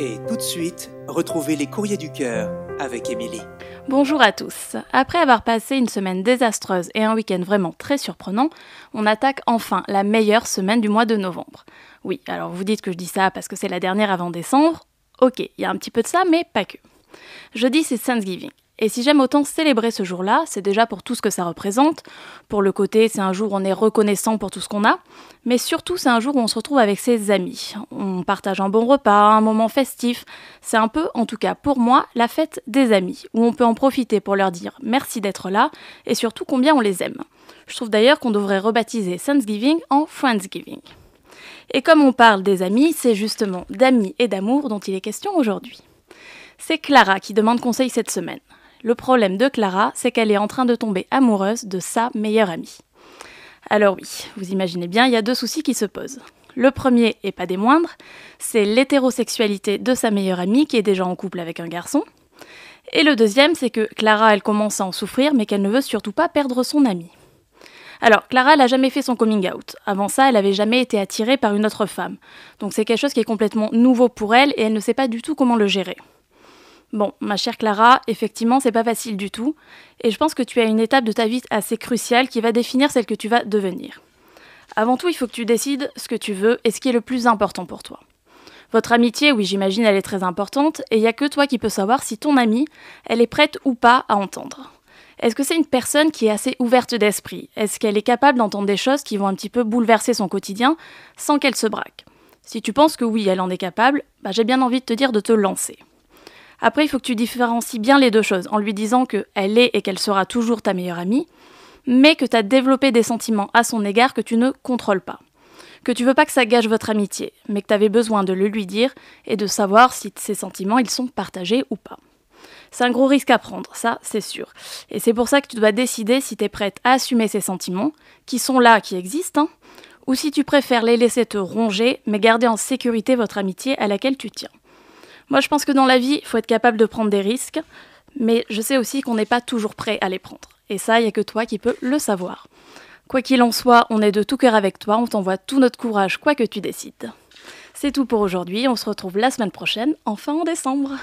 Et tout de suite, retrouvez les courriers du cœur avec Émilie. Bonjour à tous. Après avoir passé une semaine désastreuse et un week-end vraiment très surprenant, on attaque enfin la meilleure semaine du mois de novembre. Oui, alors vous dites que je dis ça parce que c'est la dernière avant décembre. Ok, il y a un petit peu de ça, mais pas que. Jeudi, c'est Thanksgiving. Et si j'aime autant célébrer ce jour-là, c'est déjà pour tout ce que ça représente. Pour le côté, c'est un jour où on est reconnaissant pour tout ce qu'on a. Mais surtout, c'est un jour où on se retrouve avec ses amis. On partage un bon repas, un moment festif. C'est un peu, en tout cas pour moi, la fête des amis, où on peut en profiter pour leur dire merci d'être là et surtout combien on les aime. Je trouve d'ailleurs qu'on devrait rebaptiser Thanksgiving en Friendsgiving. Et comme on parle des amis, c'est justement d'amis et d'amour dont il est question aujourd'hui. C'est Clara qui demande conseil cette semaine. Le problème de Clara, c'est qu'elle est en train de tomber amoureuse de sa meilleure amie. Alors oui, vous imaginez bien, il y a deux soucis qui se posent. Le premier, et pas des moindres, c'est l'hétérosexualité de sa meilleure amie qui est déjà en couple avec un garçon. Et le deuxième, c'est que Clara, elle commence à en souffrir, mais qu'elle ne veut surtout pas perdre son amie. Alors, Clara, elle n'a jamais fait son coming out. Avant ça, elle n'avait jamais été attirée par une autre femme. Donc c'est quelque chose qui est complètement nouveau pour elle et elle ne sait pas du tout comment le gérer. Bon, ma chère Clara, effectivement, c'est pas facile du tout, et je pense que tu as une étape de ta vie assez cruciale qui va définir celle que tu vas devenir. Avant tout, il faut que tu décides ce que tu veux et ce qui est le plus important pour toi. Votre amitié, oui, j'imagine, elle est très importante, et il n'y a que toi qui peux savoir si ton amie, elle est prête ou pas à entendre. Est-ce que c'est une personne qui est assez ouverte d'esprit? Est-ce qu'elle est capable d'entendre des choses qui vont un petit peu bouleverser son quotidien sans qu'elle se braque? Si tu penses que oui, elle en est capable, bah, j'ai bien envie de te dire de te lancer. Après, il faut que tu différencies bien les deux choses en lui disant qu'elle est et qu'elle sera toujours ta meilleure amie, mais que tu as développé des sentiments à son égard que tu ne contrôles pas. Que tu veux pas que ça gâche votre amitié, mais que tu avais besoin de le lui dire et de savoir si ces sentiments ils sont partagés ou pas. C'est un gros risque à prendre, ça c'est sûr. Et c'est pour ça que tu dois décider si tu es prête à assumer ces sentiments, qui sont là, qui existent, hein, ou si tu préfères les laisser te ronger, mais garder en sécurité votre amitié à laquelle tu tiens. Moi, je pense que dans la vie, il faut être capable de prendre des risques, mais je sais aussi qu'on n'est pas toujours prêt à les prendre. Et ça, il n'y a que toi qui peux le savoir. Quoi qu'il en soit, on est de tout cœur avec toi, on t'envoie tout notre courage, quoi que tu décides. C'est tout pour aujourd'hui, on se retrouve la semaine prochaine, enfin en décembre.